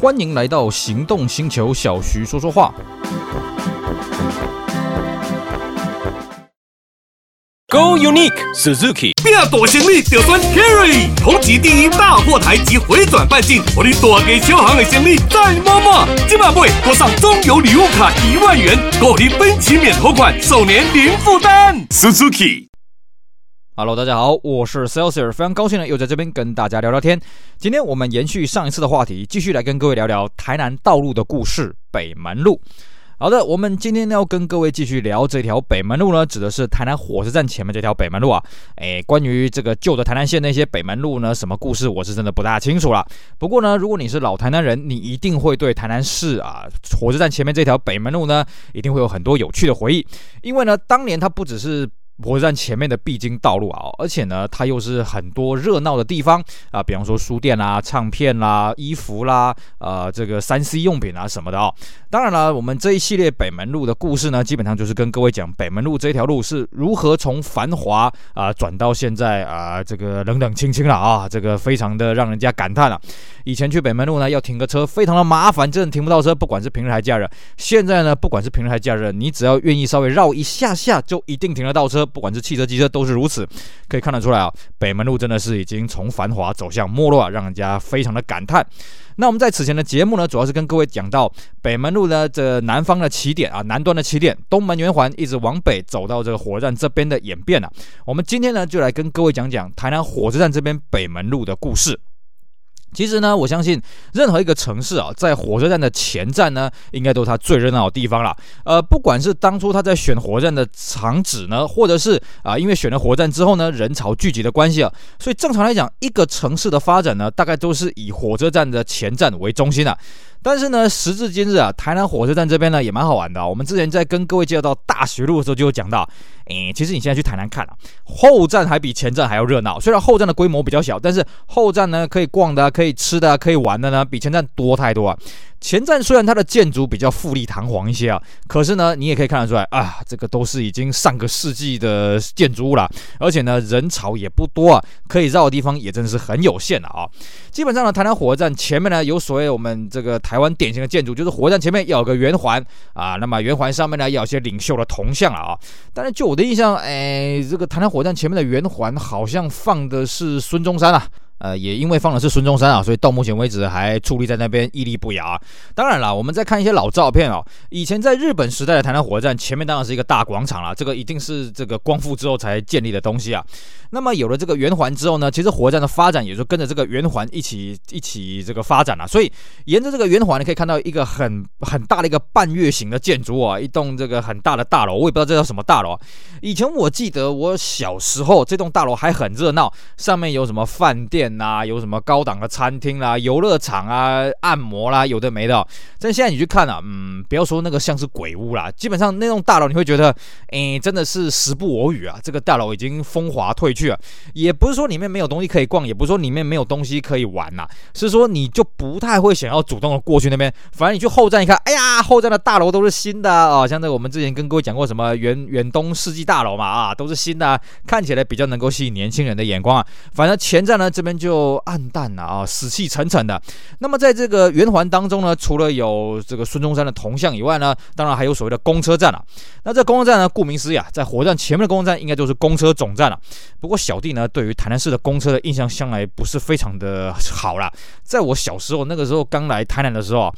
欢迎来到行动星球，小徐说说话。Go Unique Suzuki，变大行李就选 Carry，同级第一大货台及回转半径，我的大给小行的行李再摸摸。今晚会多上中油礼物卡一万元，购你分期免头款，首年零负担。Suzuki。Hello，大家好，我是 Celsius，非常高兴呢，又在这边跟大家聊聊天。今天我们延续上一次的话题，继续来跟各位聊聊台南道路的故事——北门路。好的，我们今天呢要跟各位继续聊这条北门路呢，指的是台南火车站前面这条北门路啊。诶，关于这个旧的台南县那些北门路呢，什么故事我是真的不大清楚了。不过呢，如果你是老台南人，你一定会对台南市啊火车站前面这条北门路呢，一定会有很多有趣的回忆，因为呢，当年它不只是。火车站前面的必经道路啊，而且呢，它又是很多热闹的地方啊，比方说书店啦、唱片啦、衣服啦，呃，这个三 C 用品啊什么的哦。当然了，我们这一系列北门路的故事呢，基本上就是跟各位讲北门路这条路是如何从繁华啊转到现在啊这个冷冷清清了啊，这个非常的让人家感叹了。以前去北门路呢，要停个车非常的麻烦，真的停不到车，不管是平日还假日。现在呢，不管是平日还假日，你只要愿意稍微绕一下下，就一定停得到车。不管是汽车、机车都是如此，可以看得出来啊，北门路真的是已经从繁华走向没落，让人家非常的感叹。那我们在此前的节目呢，主要是跟各位讲到北门路呢这南方的起点啊，南端的起点，东门圆环一直往北走到这个火车站这边的演变啊。我们今天呢就来跟各位讲讲台南火车站这边北门路的故事。其实呢，我相信任何一个城市啊，在火车站的前站呢，应该都是它最热闹的地方了。呃，不管是当初他在选火车站的场址呢，或者是啊，因为选了火车站之后呢，人潮聚集的关系啊，所以正常来讲，一个城市的发展呢，大概都是以火车站的前站为中心的。但是呢，时至今日啊，台南火车站这边呢也蛮好玩的。我们之前在跟各位介绍到大学路的时候，就有讲到，诶，其实你现在去台南看啊，后站还比前站还要热闹。虽然后站的规模比较小，但是后站呢可以逛的、可以吃的、可以玩的呢，比前站多太多啊。前站虽然它的建筑比较富丽堂皇一些啊，可是呢，你也可以看得出来啊，这个都是已经上个世纪的建筑物了，而且呢，人潮也不多啊，可以绕的地方也真的是很有限的啊。基本上呢，台南火车站前面呢，有所谓我们这个台湾典型的建筑，就是火车站前面要有个圆环啊，那么圆环上面呢，要有些领袖的铜像了啊。但是就我的印象，哎，这个弹弹火弹前面的圆环好像放的是孙中山啊。呃，也因为放的是孙中山啊，所以到目前为止还矗立在那边屹立不摇。当然了，我们再看一些老照片哦，以前在日本时代的台南火车站前面当然是一个大广场了，这个一定是这个光复之后才建立的东西啊。那么有了这个圆环之后呢，其实火车站的发展也就跟着这个圆环一起一起这个发展了。所以沿着这个圆环，你可以看到一个很很大的一个半月形的建筑啊，一栋这个很大的大楼，我也不知道这叫什么大楼。以前我记得我小时候这栋大楼还很热闹，上面有什么饭店。啊，有什么高档的餐厅啦、游乐场啊、按摩啦，有的没的。但现在你去看啊，嗯，不要说那个像是鬼屋啦，基本上那栋大楼你会觉得，哎，真的是时不我与啊。这个大楼已经风华褪去了，也不是说里面没有东西可以逛，也不是说里面没有东西可以玩呐，是说你就不太会想要主动的过去那边。反正你去后站一看，哎呀，后站的大楼都是新的啊，像这我们之前跟各位讲过什么远远东世纪大楼嘛，啊，都是新的，看起来比较能够吸引年轻人的眼光啊。反正前站呢这边。就暗淡了啊，死气沉沉的。那么在这个圆环当中呢，除了有这个孙中山的铜像以外呢，当然还有所谓的公车站了。那这公车站呢，顾名思义啊，在火车站前面的公车站应该就是公车总站了。不过小弟呢，对于台南市的公车的印象向来不是非常的好啦。在我小时候那个时候刚来台南的时候，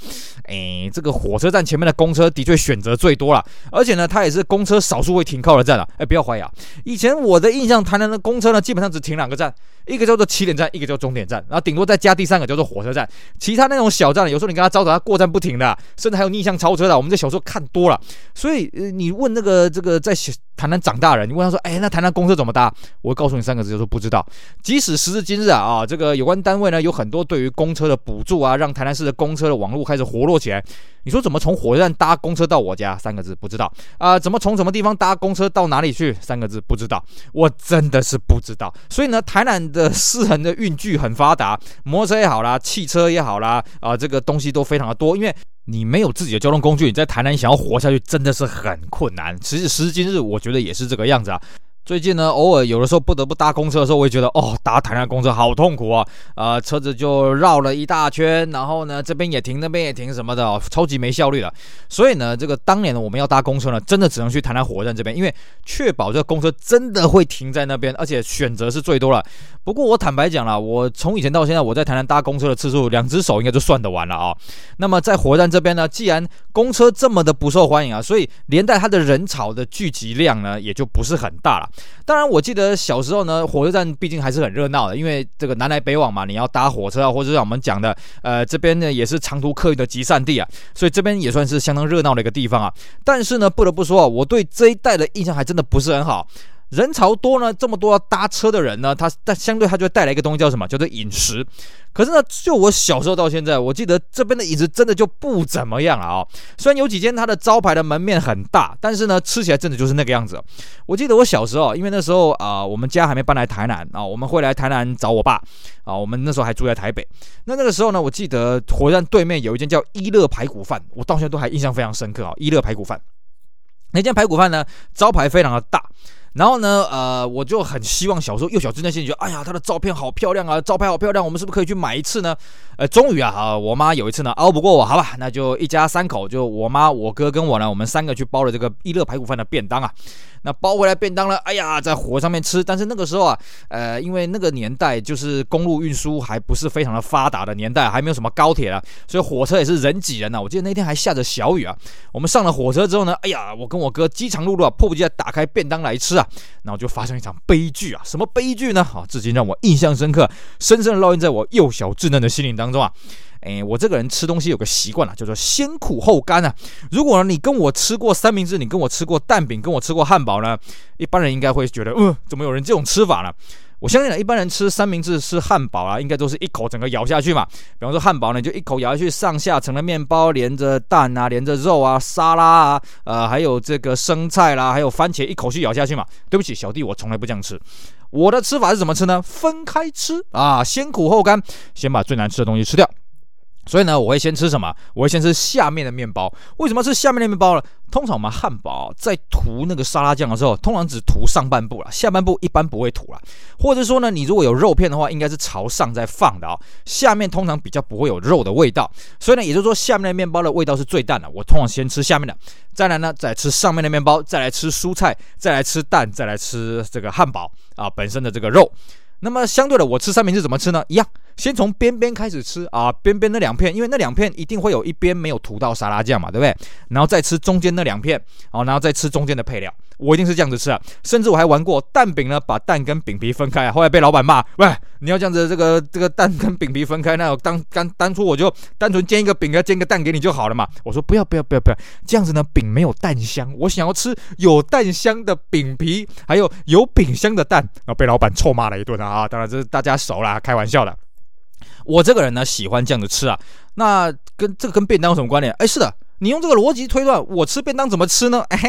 哎，这个火车站前面的公车的确选择最多了，而且呢，它也是公车少数会停靠的站了。哎，不要怀疑啊，以前我的印象，台南的公车呢，基本上只停两个站。一个叫做起点站，一个叫终点站，然后顶多再加第三个叫做火车站。其他那种小站，有时候你跟他招手，他过站不停的，甚至还有逆向超车的。我们在小时候看多了，所以，你问那个这个在台南长大人，你问他说，哎，那台南公车怎么搭？我会告诉你三个字，就是不知道。即使时至今日啊啊，这个有关单位呢有很多对于公车的补助啊，让台南市的公车的网络开始活络起来。你说怎么从火车站搭公车到我家？三个字不知道啊、怎么从什么地方搭公车到哪里去？三个字不知道。我真的是不知道。所以呢，台南的私人的运具很发达，摩托车也好啦，汽车也好啦，啊、这个东西都非常的多。因为你没有自己的交通工具，你在台南想要活下去真的是很困难。其实时至今日，我觉得也是这个样子啊。最近呢，偶尔有的时候不得不搭公车的时候，我也觉得哦，搭台南公车好痛苦啊！啊、车子就绕了一大圈，然后呢，这边也停，那边也停，什么的、超级没效率了。所以呢，这个当年呢，我们要搭公车呢，真的只能去台南火车站这边，因为确保这个公车真的会停在那边，而且选择是最多了。不过我坦白讲啦，我从以前到现在，我在台南搭公车的次数，两只手应该就算得完了啊、那么在火车站这边呢，既然公车这么的不受欢迎啊，所以连带它的人潮的聚集量呢，也就不是很大了。当然，我记得小时候呢，火车站毕竟还是很热闹的，因为这个南来北往嘛，你要搭火车啊，或者像我们讲的，呃，这边呢也是长途客运的集散地啊，所以这边也算是相当热闹的一个地方啊。但是呢，不得不说啊，我对这一带的印象还真的不是很好。人潮多呢，这么多搭车的人呢，他但相对他就会带来一个东西叫什么？叫做饮食。可是呢，就我小时候到现在，我记得这边的饮食真的就不怎么样了啊、虽然有几间它的招牌的门面很大，但是呢，吃起来真的就是那个样子。我记得我小时候，因为那时候啊、我们家还没搬来台南啊、我们会来台南找我爸啊、我们那时候还住在台北。那那个时候呢，我记得火车站对面有一间叫一乐排骨饭，我到现在都还印象非常深刻啊、一乐排骨饭，那间排骨饭呢，招牌非常的大。然后呢，呃，我就很希望小时候幼小稚嫩心里觉得，哎呀，他的照片好漂亮啊，照片好漂亮，我们是不是可以去买一次呢？呃，终于啊，啊，我妈有一次呢熬不过我，好吧，那就一家三口，就我妈、我哥跟我呢，我们三个去包了这个一乐排骨饭的便当啊。那包回来便当了，哎呀，在火上面吃。但是那个时候啊，呃，因为那个年代就是公路运输还不是非常的发达的年代，还没有什么高铁啊，所以火车也是人挤人呐、啊。我记得那天还下着小雨啊。我们上了火车之后呢，哎呀，我跟我哥饥肠辘辘啊，迫不及待打开便当来吃啊，然后就发生一场悲剧啊。什么悲剧呢？啊，至今让我印象深刻，深深的烙印在我幼小稚嫩的心灵当中啊。哎，我这个人吃东西有个习惯啊，叫做先苦后甘啊。如果你跟我吃过三明治，你跟我吃过蛋饼，跟我吃过汉堡呢，一般人应该会觉得，嗯、怎么有人这种吃法呢？我相信呢，一般人吃三明治、吃汉堡啊，应该都是一口整个咬下去嘛。比方说汉堡呢，就一口咬下去，上下层的面包连着蛋啊，连着肉啊，沙拉啊，呃，还有这个生菜啦，还有番茄，一口气咬下去嘛。对不起，小弟，我从来不这样吃。我的吃法是怎么吃呢？分开吃啊，先苦后甘，先把最难吃的东西吃掉。所以呢，我会先吃什么？我会先吃下面的面包。为什么吃下面的面包呢？通常我们汉堡在涂那个沙拉酱的时候，通常只涂上半部了，下半部一般不会涂了。或者说呢，你如果有肉片的话，应该是朝上再放的啊、哦。下面通常比较不会有肉的味道。所以呢，也就是说，下面的面包的味道是最淡的。我通常先吃下面的，再来呢，再吃上面的面包，再来吃蔬菜，再来吃蛋，再来吃这个汉堡啊本身的这个肉。那么相对的，我吃三明治怎么吃呢？一样，先从边边开始吃啊，边边那两片，因为那两片一定会有一边没有涂到沙拉酱嘛，对不对？然后再吃中间那两片，哦，然后再吃中间的配料。我一定是这样子吃啊，甚至我还玩过蛋饼呢，把蛋跟饼皮分开，后来被老板骂，喂，你要这样子，这个这个蛋跟饼皮分开，那我当当当初我就单纯煎一个饼，要煎个蛋给你就好了嘛。我说不要不要不要不要，这样子呢，饼没有蛋香，我想要吃有蛋香的饼皮，还有有饼香的蛋，然后被老板臭骂了一顿啊。当然这是大家熟啦，开玩笑的。我这个人呢，喜欢这样子吃啊，那跟这个跟便当有什么关联？哎，是的。你用这个逻辑推断，我吃便当怎么吃呢？哎嘿，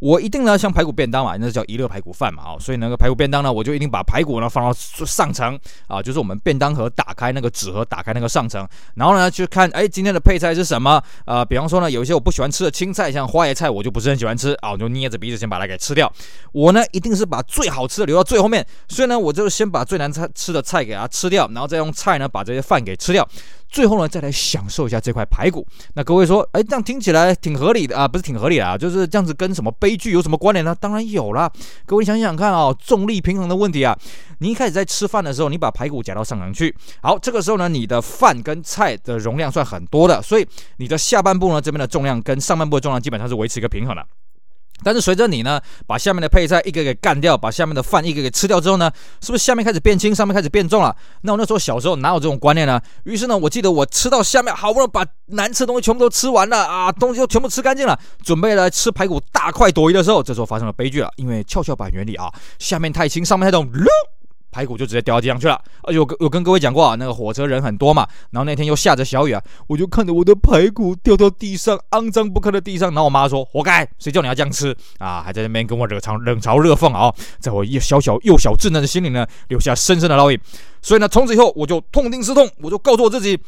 我一定呢像排骨便当嘛，那叫一乐排骨饭嘛，哦，所以那个排骨便当呢，我就一定把排骨呢放到上层啊，就是我们便当盒打开那个纸盒，打开那个上层，然后呢就看哎今天的配菜是什么啊？比方说呢有一些我不喜欢吃的青菜，像花椰菜，我就不是很喜欢吃啊，我就捏着鼻子先把它给吃掉。我呢一定是把最好吃的留到最后面，所以呢我就先把最难吃的菜给它吃掉，然后再用菜呢把这些饭给吃掉。最后呢，再来享受一下这块排骨。那各位说，哎，这样听起来挺合理的啊，不是挺合理的啊，就是这样子跟什么悲剧有什么关联呢？当然有啦。各位想想看啊，重力平衡的问题啊。你一开始在吃饭的时候，你把排骨夹到上层去，好，这个时候呢，你的饭跟菜的容量算很多的，所以你的下半部呢，这边的重量跟上半部的重量基本上是维持一个平衡的。但是随着你呢，把下面的配菜一个给干掉，把下面的饭一个给吃掉之后呢，是不是下面开始变轻，上面开始变重了？那我那时候小时候哪有这种观念呢？于是呢，我记得我吃到下面，好不容易把难吃的东西全部都吃完了啊，东西都全部吃干净了，准备来吃排骨大快朵颐的时候，这时候发生了悲剧了，因为跷跷板原理啊，下面太轻，上面太重。排骨就直接掉到地上去了，而且我跟我跟各位讲过啊，那个火车人很多嘛，然后那天又下着小雨啊，我就看着我的排骨掉到地上，肮脏不堪的地上，然后我妈说：“活该，谁叫你要这样吃啊？”还在那边跟我冷嘲冷嘲热讽啊，在我一小小幼小稚嫩的心里呢，留下深深的烙印。所以呢，从此以后我就痛定思痛，我就告诉我自己，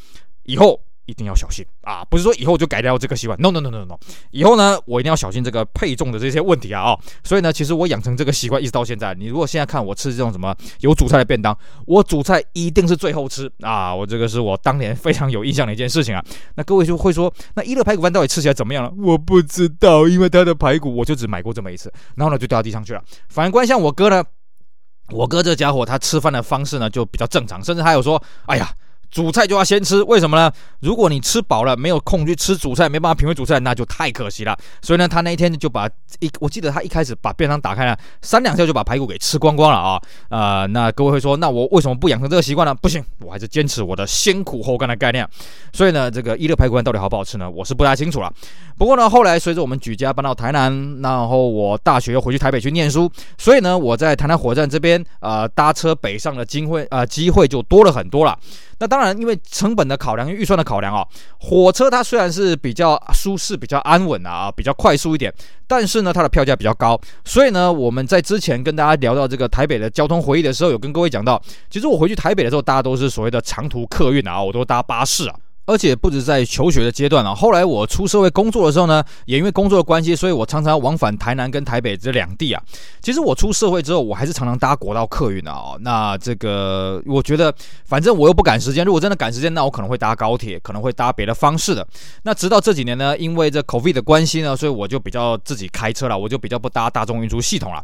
以后一定要小心啊！不是说以后就改掉这个习惯，no no no no no，以后呢，我一定要小心这个配重的这些问题啊！哦，所以呢，其实我养成这个习惯一直到现在。你如果现在看我吃这种什么有主菜的便当，我主菜一定是最后吃啊！我这个是我当年非常有印象的一件事情啊。那各位就会说，那一乐排骨饭到底吃起来怎么样了？我不知道，因为他的排骨我就只买过这么一次，然后呢就掉到地上去了。反观像我哥呢，我哥这家伙他吃饭的方式呢就比较正常，甚至还有说，哎呀。主菜就要先吃，为什么呢？如果你吃饱了没有空去吃主菜，没办法品味主菜，那就太可惜了。所以呢，他那一天就把一，我记得他一开始把便当打开了，三两下就把排骨给吃光光了啊！呃，那各位会说，那我为什么不养成这个习惯呢？不行，我还是坚持我的先苦后甘的概念。所以呢，这个一乐排骨饭到底好不好吃呢？我是不太清楚了。不过呢，后来随着我们举家搬到台南，然后我大学又回去台北去念书，所以呢，我在台南火车站这边呃搭车北上的机会呃机会就多了很多了。那当然，因为成本的考量、预算的考量啊，火车它虽然是比较舒适、比较安稳啊，比较快速一点，但是呢，它的票价比较高。所以呢，我们在之前跟大家聊到这个台北的交通回忆的时候，有跟各位讲到，其实我回去台北的时候，大家都是所谓的长途客运啊，我都搭巴士啊。而且不止在求学的阶段啊，后来我出社会工作的时候呢，也因为工作的关系，所以我常常往返台南跟台北这两地啊。其实我出社会之后，我还是常常搭国道客运的哦。那这个我觉得，反正我又不赶时间，如果真的赶时间，那我可能会搭高铁，可能会搭别的方式的。那直到这几年呢，因为这 COVID 的关系呢，所以我就比较自己开车了，我就比较不搭大众运输系统了。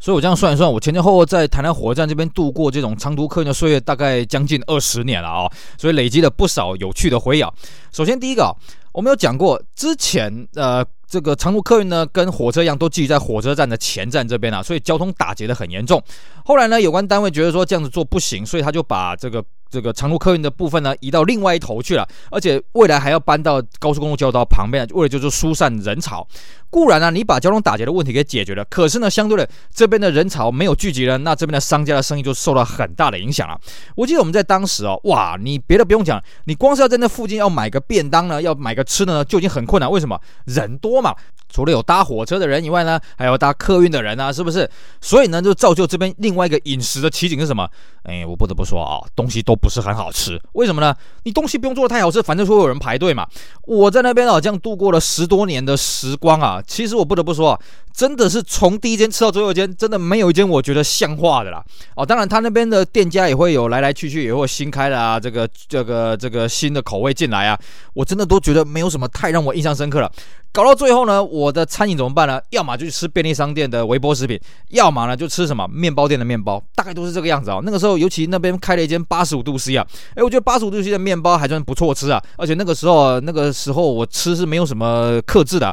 所以，我这样算一算，我前前后后在台南火车站这边度过这种长途客运的岁月，大概将近二十年了啊、所以累积了不少有趣的回忆。首先，第一个，我们有讲过，之前呃，这个长途客运呢，跟火车一样，都聚集在火车站的前站这边啊，所以交通打结得很严重。后来呢，有关单位觉得说这样子做不行，所以他就把这个。这个长途客运的部分呢，移到另外一头去了，而且未来还要搬到高速公路交道旁边，为了就是疏散人潮。固然呢、啊，你把交通打结的问题给解决了，可是呢，相对的这边的人潮没有聚集了，那这边的商家的生意就受到很大的影响了。我记得我们在当时哦，哇，你别的不用讲，你光是要在那附近要买个便当呢，要买个吃的呢，就已经很困难。为什么？人多嘛，除了有搭火车的人以外呢，还有搭客运的人啊，是不是？所以呢，就造就这边另外一个饮食的奇景是什么？哎，我不得不说啊，东西都。不是很好吃，为什么呢？你东西不用做的太好吃，反正说有人排队嘛。我在那边啊，这样度过了十多年的时光啊。其实我不得不说啊，真的是从第一间吃到最后一间，真的没有一间我觉得像话的啦。哦，当然他那边的店家也会有来来去去，也会新开的啊，这个这个这个新的口味进来啊，我真的都觉得没有什么太让我印象深刻了。搞到最后呢，我的餐饮怎么办呢？要么就去吃便利商店的微波食品，要么呢就吃什么面包店的面包，大概都是这个样子啊、哦。那个时候，尤其那边开了一间八十五度 C 啊，诶，我觉得八十五度 C 的面包还算不错吃啊。而且那个时候，那个时候我吃是没有什么克制的。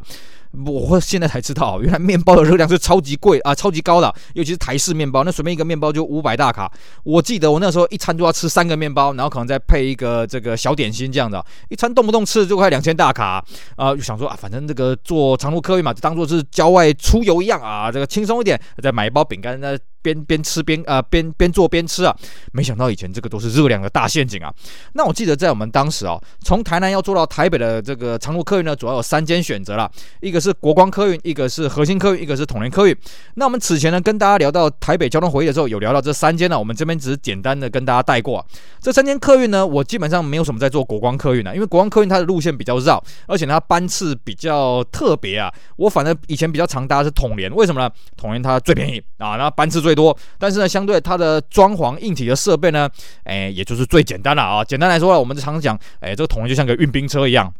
我现在才知道，原来面包的热量是超级贵啊，超级高的，尤其是台式面包，那随便一个面包就五百大卡。我记得我那时候一餐就要吃三个面包，然后可能再配一个这个小点心这样的，一餐动不动吃就快两千大卡啊！就想说啊，反正这个做长途客运嘛，就当做是郊外出游一样啊，这个轻松一点，再买一包饼干那。边边吃边啊边边做边吃啊，没想到以前这个都是热量的大陷阱啊。那我记得在我们当时哦，从台南要坐到台北的这个长途客运呢，主要有三间选择了，一个是国光客运，一个是核心客运，一个是统联客运。那我们此前呢跟大家聊到台北交通回忆的时候，有聊到这三间呢，我们这边只是简单的跟大家带过。这三间客运呢，我基本上没有什么在做国光客运的，因为国光客运它的路线比较绕，而且它班次比较特别啊。我反正以前比较常搭的是统联，为什么呢？统联它最便宜啊，然后班次最多，但是呢，相对它的装潢硬体的设备呢，哎，也就是最简单了啊。简单来说呢，我们常常讲，哎，这个统一就像个运兵车一样。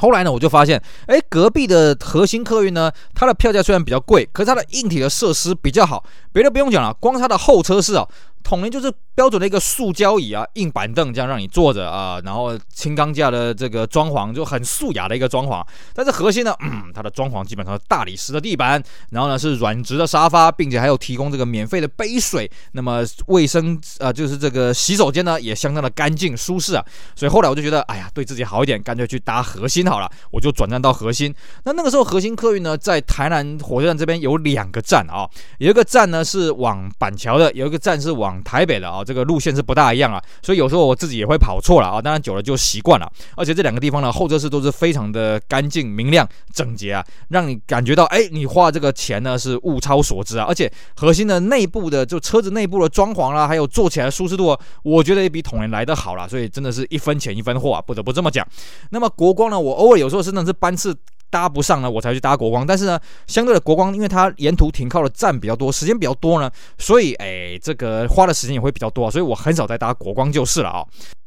后来呢，我就发现，哎，隔壁的核心客运呢，它的票价虽然比较贵，可是它的硬体的设施比较好。别的不用讲了，光它的候车室啊，统联就是。标准的一个塑胶椅啊，硬板凳这样让你坐着啊，然后轻钢架的这个装潢就很素雅的一个装潢。但是核心呢，嗯，它的装潢基本上是大理石的地板，然后呢是软质的沙发，并且还有提供这个免费的杯水。那么卫生啊，就是这个洗手间呢也相当的干净舒适啊。所以后来我就觉得，哎呀，对自己好一点，干脆去搭核心好了。我就转战到核心。那那个时候核心客运呢，在台南火车站这边有两个站啊，有一个站呢是往板桥的，有一个站是往往台北的啊，这个路线是不大一样啊，所以有时候我自己也会跑错了啊，当然久了就习惯了。而且这两个地方呢，后车室都是非常的干净、明亮、整洁啊，让你感觉到哎，你花这个钱呢是物超所值啊。而且核心的内部的就车子内部的装潢啦，还有坐起来舒适度，我觉得也比统联来得好了。所以真的是一分钱一分货啊，不得不这么讲。那么国光呢，我偶尔有时候真的是班次。搭不上呢，我才去搭国光。但是呢，相对的国光，因为它沿途停靠的站比较多，时间比较多呢，所以哎，这个花的时间也会比较多，所以我很少再搭国光就是了啊、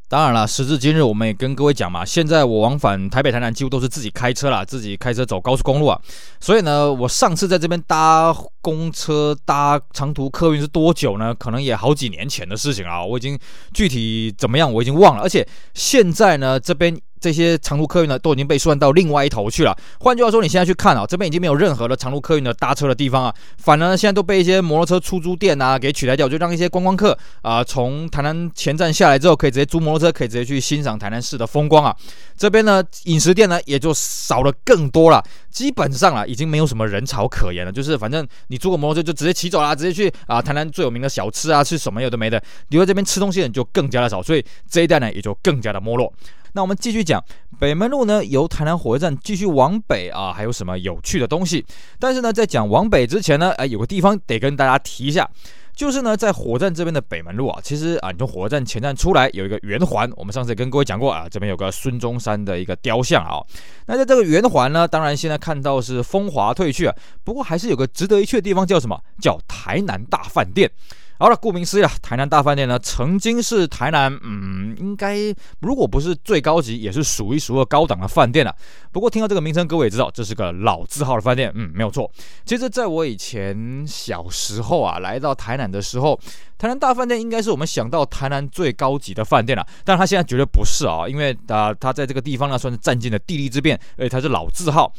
当然了，时至今日，我们也跟各位讲嘛，现在我往返台北、台南几乎都是自己开车啦，自己开车走高速公路啊。所以呢，我上次在这边搭公车、搭长途客运是多久呢？可能也好几年前的事情啊，我已经具体怎么样我已经忘了。而且现在呢，这边。这些长途客运呢，都已经被算到另外一头去了。换句话说，你现在去看啊，这边已经没有任何的长途客运的搭车的地方啊，反而呢，现在都被一些摩托车出租店啊给取代掉，就让一些观光客啊、呃，从台南前站下来之后，可以直接租摩托车，可以直接去欣赏台南市的风光啊。这边呢，饮食店呢也就少了更多了，基本上啊，已经没有什么人潮可言了。就是反正你租个摩托车就直接骑走啦，直接去啊、台南最有名的小吃啊，吃什么有的没的，留在这边吃东西的人就更加的少，所以这一带呢也就更加的没落。那我们继续讲北门路呢，由台南火车站继续往北啊，还有什么有趣的东西？但是呢，在讲往北之前呢，哎，有个地方得跟大家提一下，就是呢，在火车站这边的北门路啊，其实啊，你从火车站前站出来有一个圆环，我们上次也跟各位讲过啊，这边有个孙中山的一个雕像啊。那在这个圆环呢，当然现在看到是风华褪去啊，不过还是有个值得一去的地方，叫什么？叫台南大饭店。好了，顾名思义啊，台南大饭店呢，曾经是台南，嗯，应该如果不是最高级，也是数一数二高档的饭店了。不过听到这个名称，各位也知道，这是个老字号的饭店，嗯，没有错。其实在我以前小时候啊，来到台南的时候，台南大饭店应该是我们想到台南最高级的饭店了。但它现在绝对不是啊，因为啊、呃，它在这个地方呢，算是占尽了地利之便，而且它是老字号。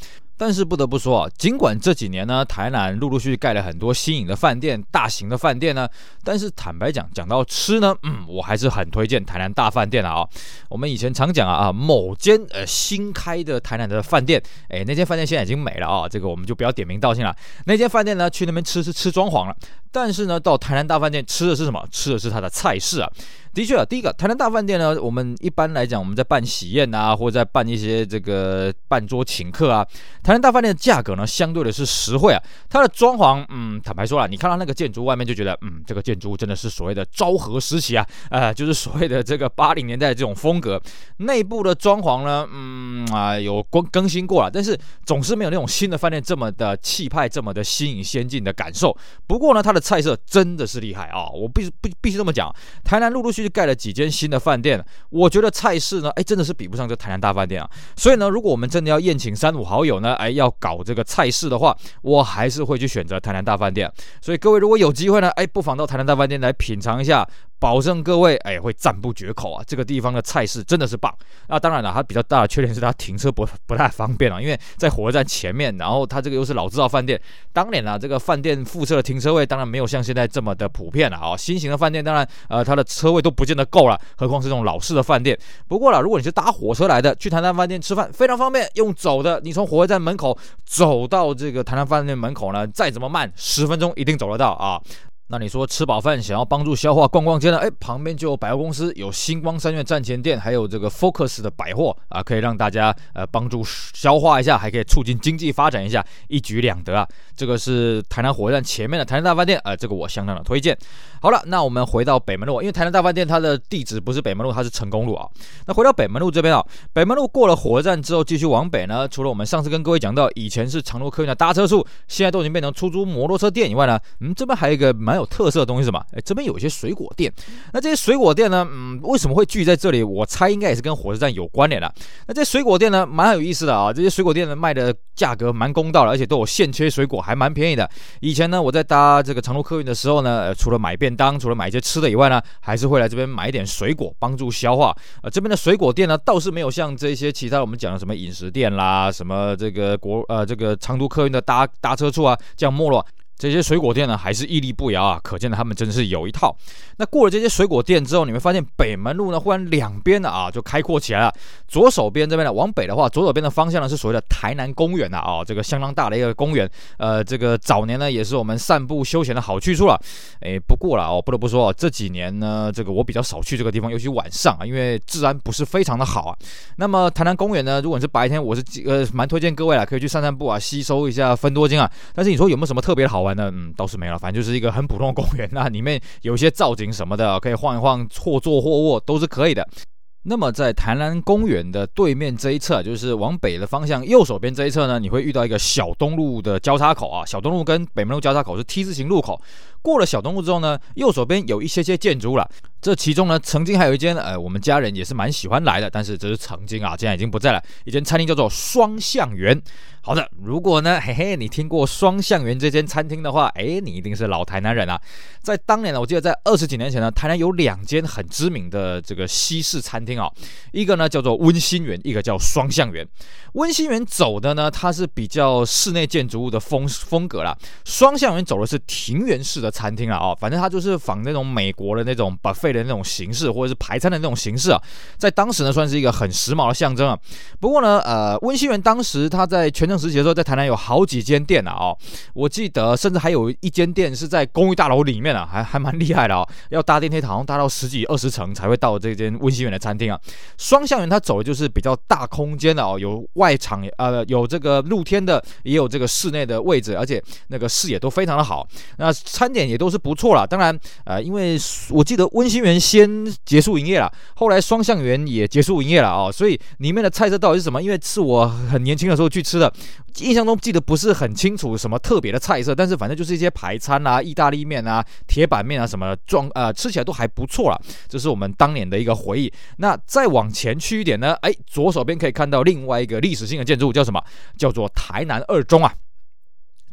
但是不得不说啊，尽管这几年呢，台南陆陆续续盖了很多新颖的饭店、大型的饭店呢，但是坦白讲，讲到吃呢，嗯，我还是很推荐台南大饭店的啊。我们以前常讲啊啊，某间呃新开的台南的饭店，哎，那间饭店现在已经没了啊，这个我们就不要点名道姓了。那间饭店呢，去那边吃是吃装潢了，但是呢，到台南大饭店吃的是什么？吃的是它的菜式啊。的确啊，第一个台南大饭店呢，我们一般来讲，我们在办喜宴啊，或者在办一些这个办桌请客啊，台南大饭店的价格呢，相对的是实惠啊。它的装潢，嗯，坦白说了，你看到那个建筑外面就觉得，嗯，这个建筑真的是所谓的昭和时期啊，呃，就是所谓的这个八零年代的这种风格。内部的装潢呢，嗯啊，有更更新过了，但是总是没有那种新的饭店这么的气派，这么的新颖先进的感受。不过呢，它的菜色真的是厉害啊，我必须必必须这么讲，台南陆陆续续。盖了几间新的饭店，我觉得菜式呢，哎，真的是比不上这台南大饭店啊。所以呢，如果我们真的要宴请三五好友呢，哎，要搞这个菜式的话，我还是会去选择台南大饭店。所以各位如果有机会呢，哎，不妨到台南大饭店来品尝一下。保证各位哎会赞不绝口啊！这个地方的菜式真的是棒。那当然了，它比较大的缺点是它停车不不太方便啊，因为在火车站前面，然后它这个又是老字号饭店。当年啊，这个饭店附设的停车位当然没有像现在这么的普遍了啊。新型的饭店当然呃它的车位都不见得够了，何况是这种老式的饭店。不过了，如果你是搭火车来的，去台南饭店吃饭非常方便，用走的，你从火车站门口走到这个台南饭店门口呢，再怎么慢，十分钟一定走得到啊。那你说吃饱饭想要帮助消化逛逛街呢？哎，旁边就有百货公司，有星光三院站前店，还有这个 Focus 的百货啊，可以让大家呃帮助消化一下，还可以促进经济发展一下，一举两得啊。这个是台南火车站前面的台南大饭店啊，这个我相当的推荐。好了，那我们回到北门路，因为台南大饭店它的地址不是北门路，它是成功路啊。那回到北门路这边啊，北门路过了火车站之后继续往北呢，除了我们上次跟各位讲到以前是长途客运的搭车处，现在都已经变成出租摩托车店以外呢，嗯，这边还有一个蛮有。有特色的东西是什么？哎，这边有一些水果店。那这些水果店呢？嗯，为什么会聚在这里？我猜应该也是跟火车站有关联的。那这些水果店呢，蛮有意思的啊。这些水果店呢，卖的价格蛮公道的，而且都有现切水果，还蛮便宜的。以前呢，我在搭这个长途客运的时候呢，呃，除了买便当，除了买一些吃的以外呢，还是会来这边买一点水果，帮助消化。呃，这边的水果店呢，倒是没有像这些其他我们讲的什么饮食店啦，什么这个国呃这个长途客运的搭搭车处啊这样没落。这些水果店呢还是屹立不摇啊，可见的他们真的是有一套。那过了这些水果店之后，你会发现北门路呢忽然两边的啊就开阔起来了。左手边这边呢往北的话，左手边的方向呢是所谓的台南公园呐啊，这个相当大的一个公园。呃，这个早年呢也是我们散步休闲的好去处了。诶，不过了哦，不得不说这几年呢，这个我比较少去这个地方，尤其晚上啊，因为治安不是非常的好啊。那么台南公园呢，如果你是白天，我是呃蛮推荐各位啊，可以去散散步啊，吸收一下芬多精啊。但是你说有没有什么特别好玩的？嗯，倒是没了，反正就是一个很普通的公园，那里面有一些造景什么的，可以晃一晃，或坐或卧都是可以的。那么在台南公园的对面这一侧，就是往北的方向，右手边这一侧呢，你会遇到一个小东路的交叉口啊。小东路跟北门路交叉口是 T 字形路口。过了小东路之后呢，右手边有一些些建筑物了。这其中呢，曾经还有一间，呃，我们家人也是蛮喜欢来的，但是这是曾经啊，现在已经不在了。一间餐厅叫做双向园。好的，如果呢，嘿嘿，你听过双向园这间餐厅的话，哎，你一定是老台南人啊。在当年呢，我记得在二十几年前呢，台南有两间很知名的这个西式餐厅啊，一个呢叫做温馨园，一个叫双向园。温馨园走的呢，它是比较室内建筑物的风风格啦。双向园走的是庭园式的餐厅啊，哦，反正它就是仿那种美国的那种 buffet 的那种形式，或者是排餐的那种形式啊，在当时呢，算是一个很时髦的象征啊。不过呢，呃，温馨园当时他在全盛时期的时候，在台南有好几间店啊，哦，我记得甚至还有一间店是在公寓大楼里面啊，还还蛮厉害的哦，要搭电梯好像搭到十几二十层才会到这间温馨园的餐厅啊。双向园它走的就是比较大空间的哦，有外场呃有这个露天的，也有这个室内的位置，而且那个视野都非常的好，那餐点也都是不错啦。当然，呃，因为我记得温馨园先结束营业了，后来双向园也结束营业了哦，所以里面的菜色到底是什么？因为是我很年轻的时候去吃的。印象中记得不是很清楚什么特别的菜色，但是反正就是一些排餐啊、意大利面啊、铁板面啊什么装呃吃起来都还不错啦。这是我们当年的一个回忆。那再往前去一点呢，哎，左手边可以看到另外一个历史性的建筑，叫什么？叫做台南二中啊。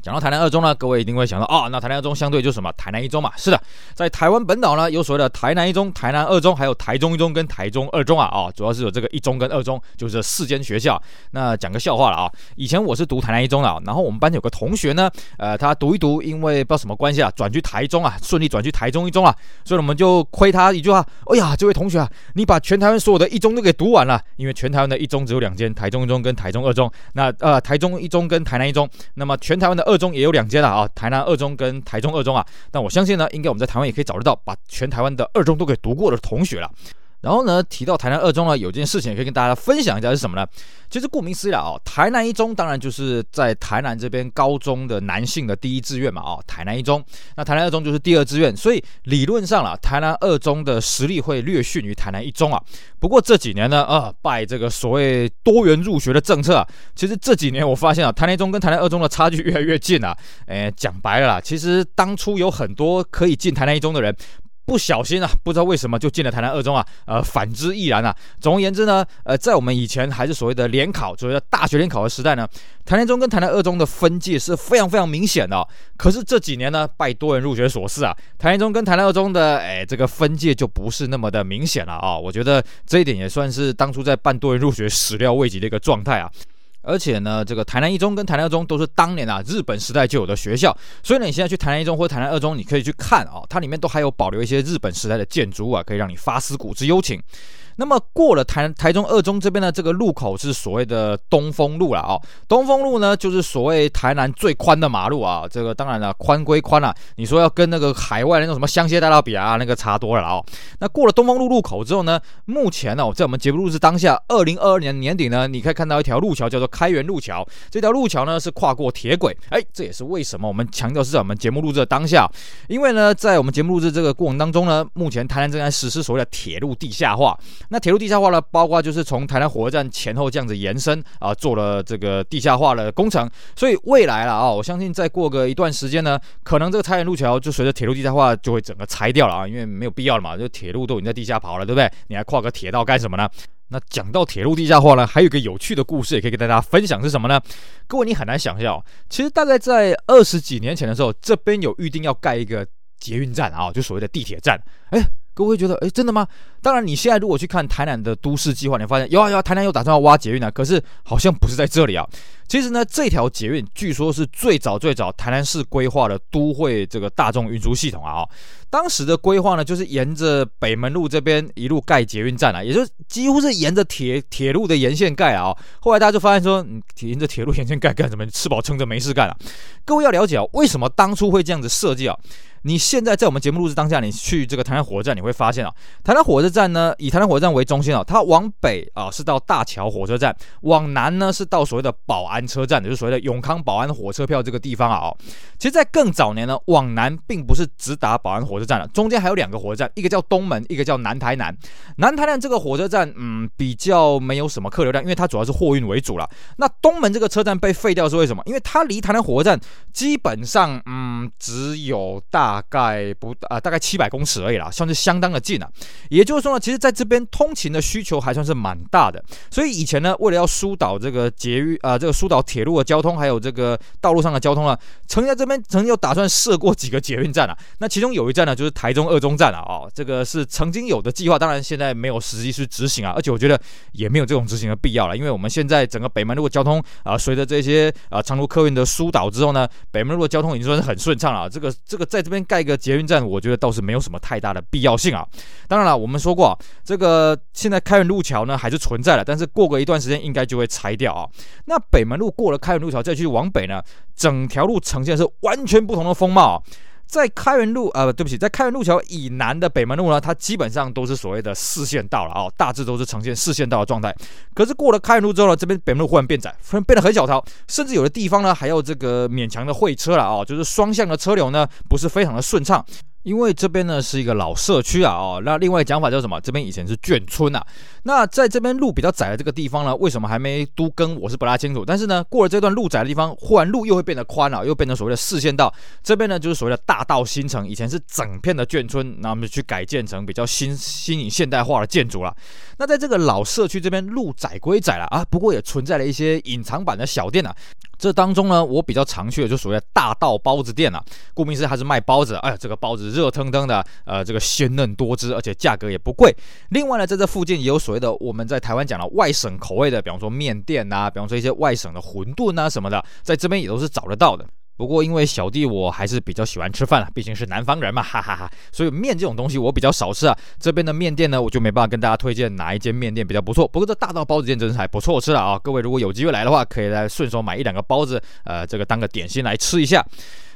讲到台南二中呢，各位一定会想到啊、那台南二中相对就是什么？台南一中嘛。是的，在台湾本岛呢，有所谓的台南一中、台南二中，还有台中一中跟台中二中啊。哦，主要是有这个一中跟二中，就是四间学校。那讲个笑话了啊，以前我是读台南一中的，然后我们班有个同学呢，呃，他读一读，因为不知道什么关系啊，转去台中啊，顺利转去台中一中啊，所以我们就亏他一句话，哎呀，这位同学啊，你把全台湾所有的一中都给读完了，因为全台湾的一中只有两间，台中一中跟台中二中。那呃，台中一中跟台南一中，那么全台湾的二中也有两间了。啊，台南二中跟台中二中啊，但我相信呢，应该我们在台湾也可以找得到把全台湾的二中都给读过的同学了。然后呢，提到台南二中呢，有件事情也可以跟大家分享一下是什么呢？其实顾名思义啊，台南一中当然就是在台南这边高中的男性的第一志愿嘛，哦，台南一中，那台南二中就是第二志愿，所以理论上啊，台南二中的实力会略逊于台南一中啊。不过这几年呢，啊，拜这个所谓多元入学的政策啊，其实这几年我发现啊，台南一中跟台南二中的差距越来越近啊。诶，讲白了啦，其实当初有很多可以进台南一中的人。不小心啊，不知道为什么就进了台南二中啊，呃，反之亦然啊。总而言之呢，呃，在我们以前还是所谓的联考，所谓的大学联考的时代呢，台南中跟台南二中的分界是非常非常明显的。可是这几年呢，拜多人入学所赐啊，台南中跟台南二中的哎这个分界就不是那么的明显了啊。我觉得这一点也算是当初在办多人入学始料未及的一个状态啊。而且呢，这个台南一中跟台南二中都是当年啊日本时代就有的学校，所以呢，你现在去台南一中或台南二中，你可以去看啊、它里面都还有保留一些日本时代的建筑物啊，可以让你发思古之幽情。那么过了台台中二中这边的这个路口是所谓的东风路了啊，东风路呢就是所谓台南最宽的马路啊，这个当然了，宽归宽了，你说要跟那个海外那种什么香榭大道比啊，那个差多了啊。那过了东风路路口之后呢，目前呢，在我们节目录制当下，二零二二年年底呢，你可以看到一条路桥叫做开元路桥，这条路桥呢是跨过铁轨，哎，这也是为什么我们强调是在我们节目录制的当下，因为呢，在我们节目录制这个过程当中呢，目前台南正在实施所谓的铁路地下化。那铁路地下化呢，包括就是从台南火车站前后这样子延伸啊，做了这个地下化的工程。所以未来了啊，我相信再过个一段时间呢，可能这个开元路桥就随着铁路地下化就会整个拆掉了啊，因为没有必要了嘛，就铁路都已经在地下跑了，对不对？你还跨个铁道干什么呢？那讲到铁路地下化呢，还有一个有趣的故事也可以跟大家分享是什么呢？各位你很难想象，其实大概在二十几年前的时候，这边有预定要盖一个捷运站啊，就所谓的地铁站，哎。各位觉得，诶，真的吗？当然，你现在如果去看台南的都市计划，你发现有啊有啊，台南又打算要挖捷运啊，可是好像不是在这里啊。其实呢，这条捷运据说是最早最早台南市规划的都会这个大众运输系统啊。当时的规划呢，就是沿着北门路这边一路盖捷运站啊，也就是几乎是沿着铁铁路的沿线盖啊。后来大家就发现说，嗯，沿着铁路沿线盖干什么？吃饱撑着没事干啊。各位要了解啊，为什么当初会这样子设计啊？你现在在我们节目录制当下，你去这个台南火车站，你会发现啊，台南火车站呢，以台南火车站为中心啊，它往北啊是到大桥火车站，往南呢是到所谓的保安车站，就是所谓的永康保安火车票这个地方啊。其实，在更早年呢，往南并不是直达保安火车站了，中间还有两个火车站，一个叫东门，一个叫南台南。南台南这个火车站，嗯，比较没有什么客流量，因为它主要是货运为主了。那东门这个车站被废掉是为什么？因为它离台南火车站基本上，嗯，只有大。大概不啊、大概七百公尺而已啦，算是相当的近啊。也就是说呢，其实在这边通勤的需求还算是蛮大的。所以以前呢，为了要疏导这个捷运啊、这个疏导铁路的交通，还有这个道路上的交通啊，曾经在这边曾经有打算设过几个捷运站啊。那其中有一站呢，就是台中二中站啊。哦，这个是曾经有的计划，当然现在没有实际去执行啊。而且我觉得也没有这种执行的必要了，因为我们现在整个北门路的交通啊，随着这些啊长途客运的疏导之后呢，北门路的交通已经算是很顺畅了。这个这个在这边。盖个捷运站，我觉得倒是没有什么太大的必要性啊。当然了，我们说过，这个现在开元路桥呢还是存在的，但是过个一段时间应该就会拆掉啊。那北门路过了开元路桥再去往北呢，整条路呈现是完全不同的风貌。在开元路，呃，对不起，在开元路桥以南的北门路呢，它基本上都是所谓的四线道了啊，大致都是呈现四线道的状态。可是过了开元路之后呢，这边北门路忽然变窄，忽然变得很小条，甚至有的地方呢还要这个勉强的会车了啊，就是双向的车流呢不是非常的顺畅。因为这边呢是一个老社区啊，哦，那另外讲法叫什么？这边以前是眷村呐。那在这边路比较窄的这个地方呢，为什么还没都更？我是不大清楚。但是呢，过了这段路窄的地方，忽然路又会变得宽了，又变成所谓的四线道。这边呢就是所谓的大道新城，以前是整片的眷村，那我们就去改建成比较新、新颖、现代化的建筑了。那在这个老社区这边，路窄归窄了啊，不过也存在了一些隐藏版的小店啊。这当中呢，我比较常去的就属于大道包子店啊。顾名思义，它是卖包子。哎呀，这个包子热腾腾的，呃，这个鲜嫩多汁，而且价格也不贵。另外呢，在这附近也有所谓的我们在台湾讲的外省口味的，比方说面店呐、啊，比方说一些外省的馄饨啊什么的，在这边也都是找得到的。不过，因为小弟我还是比较喜欢吃饭啊，毕竟是南方人嘛，哈哈哈。所以面这种东西我比较少吃啊。这边的面店呢，我就没办法跟大家推荐哪一间面店比较不错。不过这大道包子店真是还不错吃了啊。各位如果有机会来的话，可以来顺手买一两个包子，呃，这个当个点心来吃一下。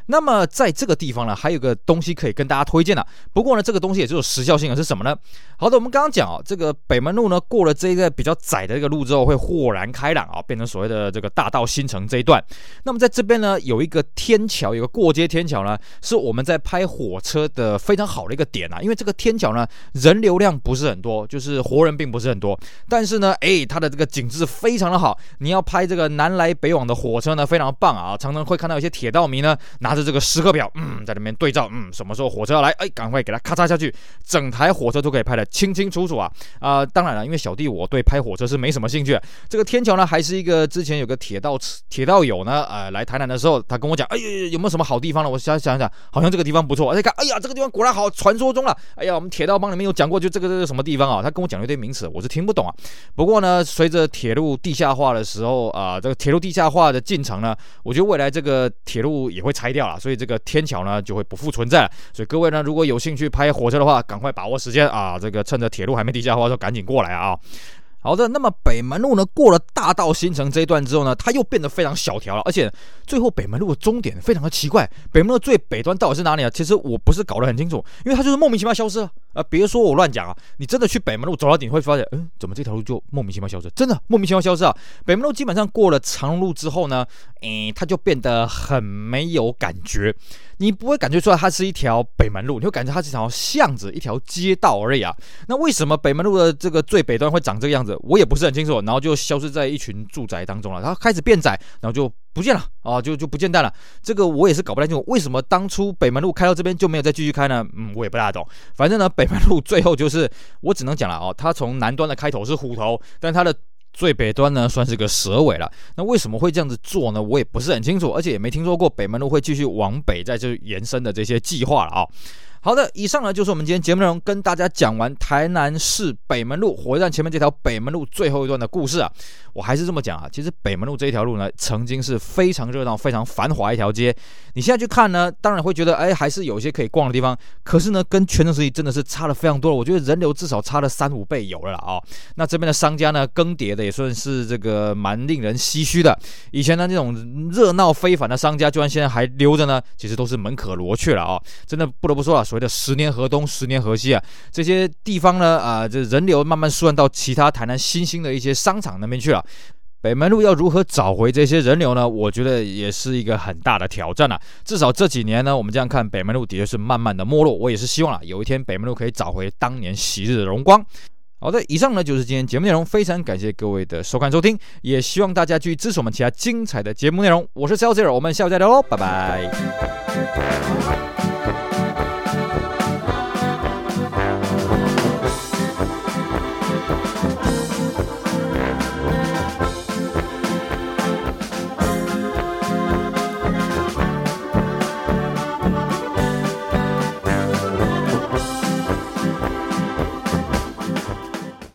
那么在这个地方呢，还有个东西可以跟大家推荐的。不过呢，这个东西也只有时效性的，是什么呢？好的，我们刚刚讲啊，这个北门路呢，过了这一个比较窄的这个路之后，会豁然开朗啊，变成所谓的这个大道新城这一段。那么在这边呢，有一个天桥，有个过街天桥呢，是我们在拍火车的非常好的一个点啊。因为这个天桥呢，人流量不是很多，就是活人并不是很多，但是呢，哎，它的这个景致非常的好。你要拍这个南来北往的火车呢，非常棒啊，常常会看到一些铁道迷呢拿。拿着这个时刻表，嗯，在里面对照，嗯，什么时候火车要来？哎，赶快给它咔嚓下去，整台火车都可以拍得清清楚楚啊！啊、当然了，因为小弟我对拍火车是没什么兴趣。这个天桥呢，还是一个之前有个铁道铁道友呢，呃，来台南的时候，他跟我讲，哎呀，有没有什么好地方呢？我想想想，好像这个地方不错。而且看，哎呀，这个地方果然好，传说中了。哎呀，我们铁道帮里面有讲过，就这个这个什么地方啊？他跟我讲了一堆名词，我是听不懂啊。不过呢，随着铁路地下化的时候啊、这个铁路地下化的进程呢，我觉得未来这个铁路也会拆掉了，所以。这个天桥呢就会不复存在了，所以各位呢，如果有兴趣拍火车的话，赶快把握时间啊！这个趁着铁路还没地下化的话，就，赶紧过来啊！好的，那么北门路呢，过了大道新城这一段之后呢，它又变得非常小条了，而且最后北门路的终点非常的奇怪，北门路最北端到底是哪里啊？其实我不是搞得很清楚，因为它就是莫名其妙消失了。啊，别说我乱讲啊！你真的去北门路走到底，会发现，嗯，怎么这条路就莫名其妙消失？真的莫名其妙消失啊！北门路基本上过了长路之后呢，诶，它就变得很没有感觉，你不会感觉出来它是一条北门路，你会感觉它是一条巷子、一条街道而已啊。那为什么北门路的这个最北端会长这个样子？我也不是很清楚。然后就消失在一群住宅当中了，它开始变窄，然后就。不见了啊，就就不见蛋了。这个我也是搞不太清楚，为什么当初北门路开到这边就没有再继续开呢？嗯，我也不大懂。反正呢，北门路最后就是我只能讲了哦，它从南端的开头是虎头，但它的最北端呢算是个蛇尾了。那为什么会这样子做呢？我也不是很清楚，而且也没听说过北门路会继续往北再去延伸的这些计划了啊。好的，以上呢就是我们今天节目内容，跟大家讲完台南市北门路火车站前面这条北门路最后一段的故事啊。我还是这么讲啊，其实北门路这一条路呢，曾经是非常热闹、非常繁华一条街。你现在去看呢，当然会觉得，哎，还是有一些可以逛的地方。可是呢，跟全城时期真的是差了非常多了。我觉得人流至少差了三五倍有了啊、哦。那这边的商家呢，更迭的也算是这个蛮令人唏嘘的。以前呢，这种热闹非凡的商家，居然现在还留着呢，其实都是门可罗雀了啊、真的不得不说啊。所谓的十年河东，十年河西啊，这些地方呢，啊、这人流慢慢疏散到其他台南新兴的一些商场那边去了。北门路要如何找回这些人流呢？我觉得也是一个很大的挑战啊。至少这几年呢，我们这样看，北门路的确是慢慢的没落。我也是希望啊，有一天北门路可以找回当年昔日的荣光。好的，以上呢就是今天节目内容，非常感谢各位的收看收听，也希望大家继续支持我们其他精彩的节目内容。我是 s e l z e r 我们下午再聊喽，拜拜。